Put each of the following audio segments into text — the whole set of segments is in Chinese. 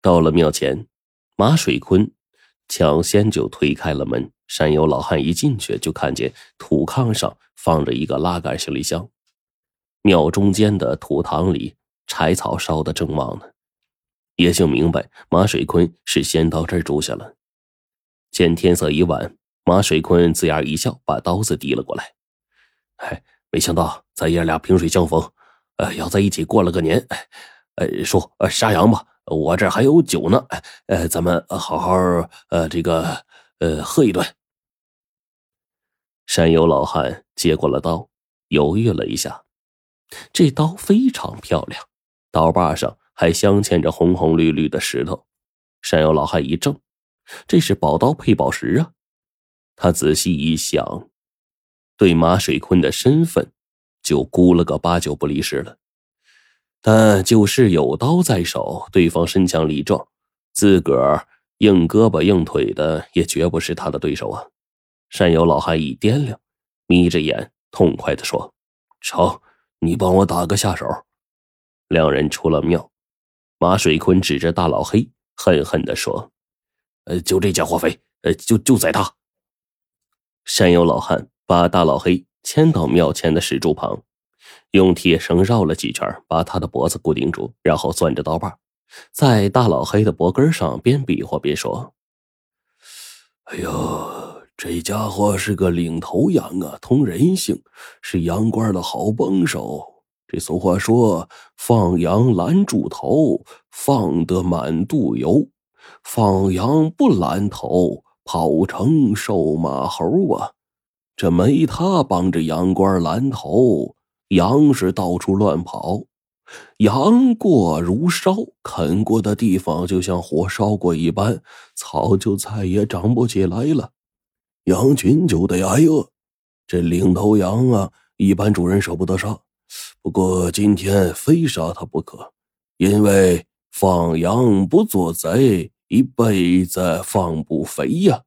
到了庙前，马水坤抢先就推开了门。山有老汉一进去，就看见土炕上放着一个拉杆行李箱，庙中间的土堂里柴草烧得正旺呢。也就明白马水坤是先到这儿住下了。见天色已晚，马水坤自牙一笑，把刀子递了过来。哎，没想到咱爷俩萍水相逢，呃，要在一起过了个年。呃，叔，杀羊吧，我这还有酒呢。呃，咱们好好呃这个呃喝一顿。山有老汉接过了刀，犹豫了一下，这刀非常漂亮，刀把上还镶嵌着红红绿绿的石头。山有老汉一怔，这是宝刀配宝石啊！他仔细一想，对马水坤的身份就估了个八九不离十了。但就是有刀在手，对方身强力壮，自个儿硬胳膊硬腿的，也绝不是他的对手啊！山有老汉一掂量，眯着眼，痛快的说：“成，你帮我打个下手。”两人出了庙，马水坤指着大老黑，恨恨的说：“呃，就这家伙肥，呃，就就宰他。”山有老汉把大老黑牵到庙前的石柱旁，用铁绳绕了几圈，把他的脖子固定住，然后攥着刀把，在大老黑的脖根上边比划边说：“哎呦！”这家伙是个领头羊啊，通人性，是羊倌的好帮手。这俗话说：“放羊拦住头，放得满肚油；放羊不拦头，跑成瘦马猴啊！”这没他帮着羊倌拦头，羊是到处乱跑，羊过如烧，啃过的地方就像火烧过一般，草就再也长不起来了。羊群就得挨饿，这领头羊啊，一般主人舍不得杀，不过今天非杀他不可，因为放羊不做贼，一辈子放不肥呀。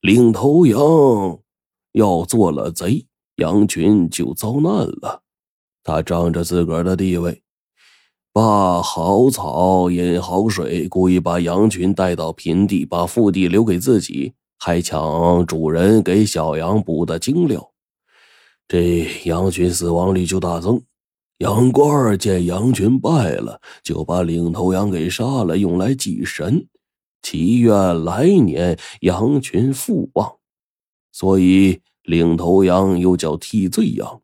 领头羊要做了贼，羊群就遭难了。他仗着自个儿的地位，把好草饮好水，故意把羊群带到平地，把腹地留给自己。还抢主人给小羊补的精料，这羊群死亡率就大增。羊倌见羊群败了，就把领头羊给杀了，用来祭神，祈愿来年羊群复旺。所以领头羊又叫替罪羊。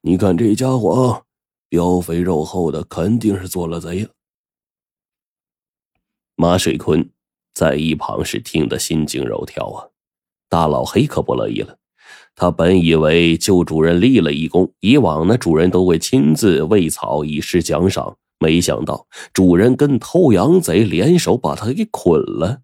你看这家伙，膘肥肉厚的，肯定是做了贼呀。马水坤。在一旁是听得心惊肉跳啊！大老黑可不乐意了。他本以为救主人立了一功，以往呢主人都会亲自喂草以示奖赏，没想到主人跟偷羊贼联手把他给捆了。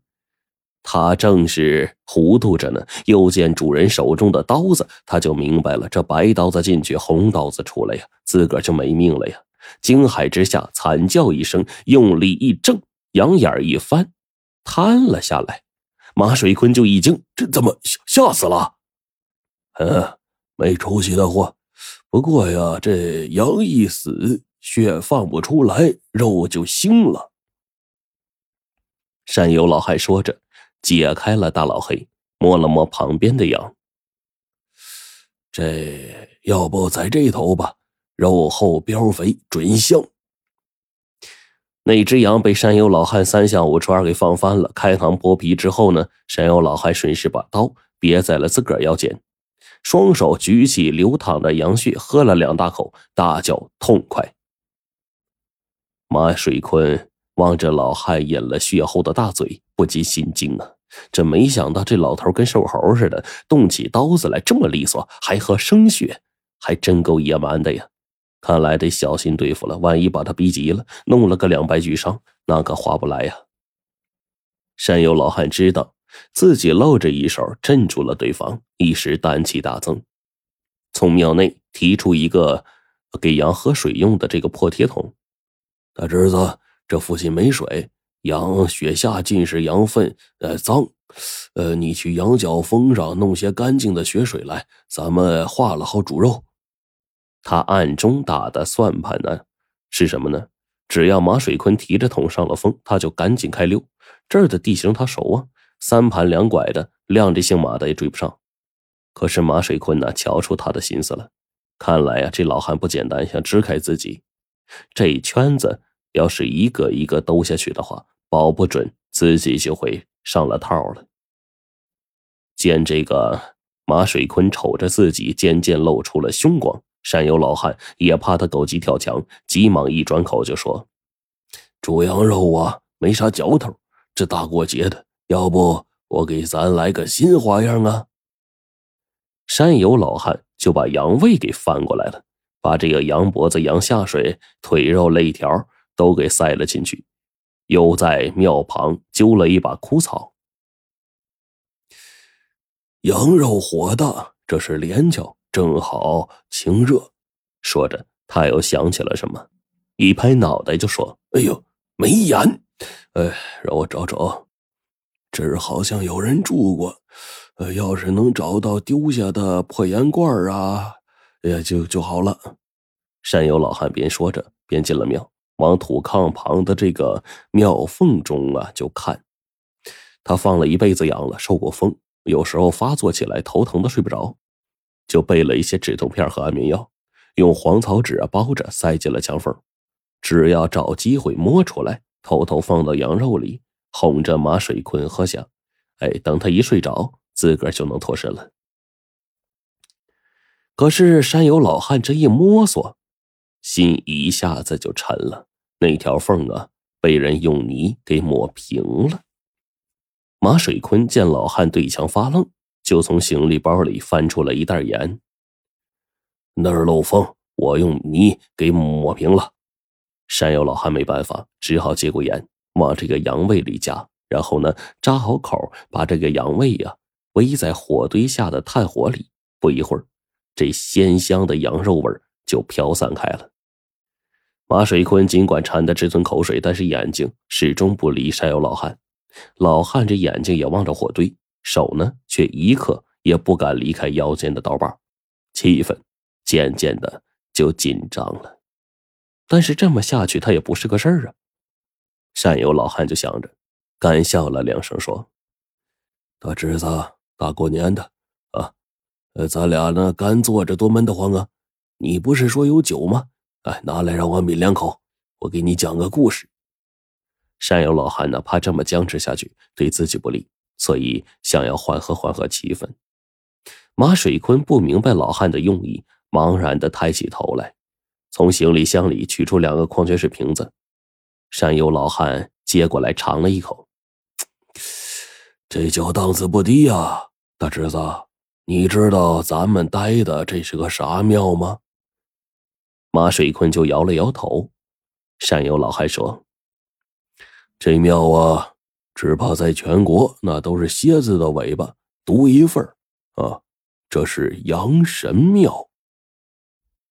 他正是糊涂着呢，又见主人手中的刀子，他就明白了：这白刀子进去，红刀子出来呀，自个儿就没命了呀！惊骇之下，惨叫一声，用力一挣，羊眼一翻。瘫了下来，马水坤就一惊：“这怎么吓吓死了？”“嗯，没出息的货。不过呀，这羊一死，血放不出来，肉就腥了。”山友老汉说着，解开了大老黑，摸了摸旁边的羊：“这要不在这头吧？肉厚膘肥，准香。”那只羊被山有老汉三下五除二给放翻了，开膛破皮之后呢，山有老汉顺势把刀别在了自个儿腰间，双手举起流淌的羊血，喝了两大口，大叫痛快。马水坤望着老汉饮了血后的大嘴，不禁心惊啊！这没想到这老头跟瘦猴似的，动起刀子来这么利索，还喝生血，还真够野蛮的呀！看来得小心对付了，万一把他逼急了，弄了个两败俱伤，那可划不来呀。山有老汉知道自己露着一手镇住了对方，一时胆气大增，从庙内提出一个给羊喝水用的这个破铁桶。大侄子，这附近没水，羊血下尽是羊粪，呃，脏，呃，你去羊角峰上弄些干净的血水来，咱们化了好煮肉。他暗中打的算盘呢，是什么呢？只要马水坤提着桶上了风，他就赶紧开溜。这儿的地形他熟啊，三盘两拐的，亮这姓马的也追不上。可是马水坤呢，瞧出他的心思了，看来呀，这老汉不简单，想支开自己。这圈子要是一个一个兜下去的话，保不准自己就会上了套了。见这个马水坤瞅着自己，渐渐露出了凶光。山有老汉也怕他狗急跳墙，急忙一转口就说：“煮羊肉啊，没啥嚼头。这大过节的，要不我给咱来个新花样啊？”山有老汉就把羊胃给翻过来了，把这个羊脖子、羊下水、腿肉、肋条都给塞了进去，又在庙旁揪了一把枯草。羊肉火大，这是连翘。正好清热，说着，他又想起了什么，一拍脑袋就说：“哎呦，没盐！哎，让我找找，这儿好像有人住过。要是能找到丢下的破盐罐啊，也就就好了。”山有老汉边说着边进了庙，往土炕旁的这个庙缝中啊就看。他放了一辈子羊了，受过风，有时候发作起来头疼的睡不着。就备了一些止痛片和安眠药，用黄草纸啊包着，塞进了墙缝。只要找机会摸出来，偷偷放到羊肉里，哄着马水坤喝下。哎，等他一睡着，自个就能脱身了。可是山有老汉这一摸索，心一下子就沉了。那条缝啊，被人用泥给抹平了。马水坤见老汉对墙发愣。就从行李包里翻出了一袋盐。那儿漏风，我用泥给抹平了。山药老汉没办法，只好接过盐，往这个羊胃里加，然后呢扎好口，把这个羊胃呀煨在火堆下的炭火里。不一会儿，这鲜香的羊肉味就飘散开了。马水坤尽管馋得直吞口水，但是眼睛始终不离山有老汉。老汉这眼睛也望着火堆。手呢，却一刻也不敢离开腰间的刀把，气氛渐渐的就紧张了。但是这么下去，他也不是个事儿啊。山有老汉就想着，干笑了两声，说：“大侄子，大过年的啊，咱俩呢干坐着多闷得慌啊。你不是说有酒吗？哎，拿来让我抿两口，我给你讲个故事。”山有老汉呢，怕这么僵持下去对自己不利。所以想要缓和缓和气氛，马水坤不明白老汉的用意，茫然的抬起头来，从行李箱里取出两个矿泉水瓶子。山有老汉接过来尝了一口，这酒档次不低呀，大侄子，你知道咱们待的这是个啥庙吗？马水坤就摇了摇头。善友老汉说：“这庙啊。”只怕在全国，那都是蝎子的尾巴独一份啊！这是阳神庙。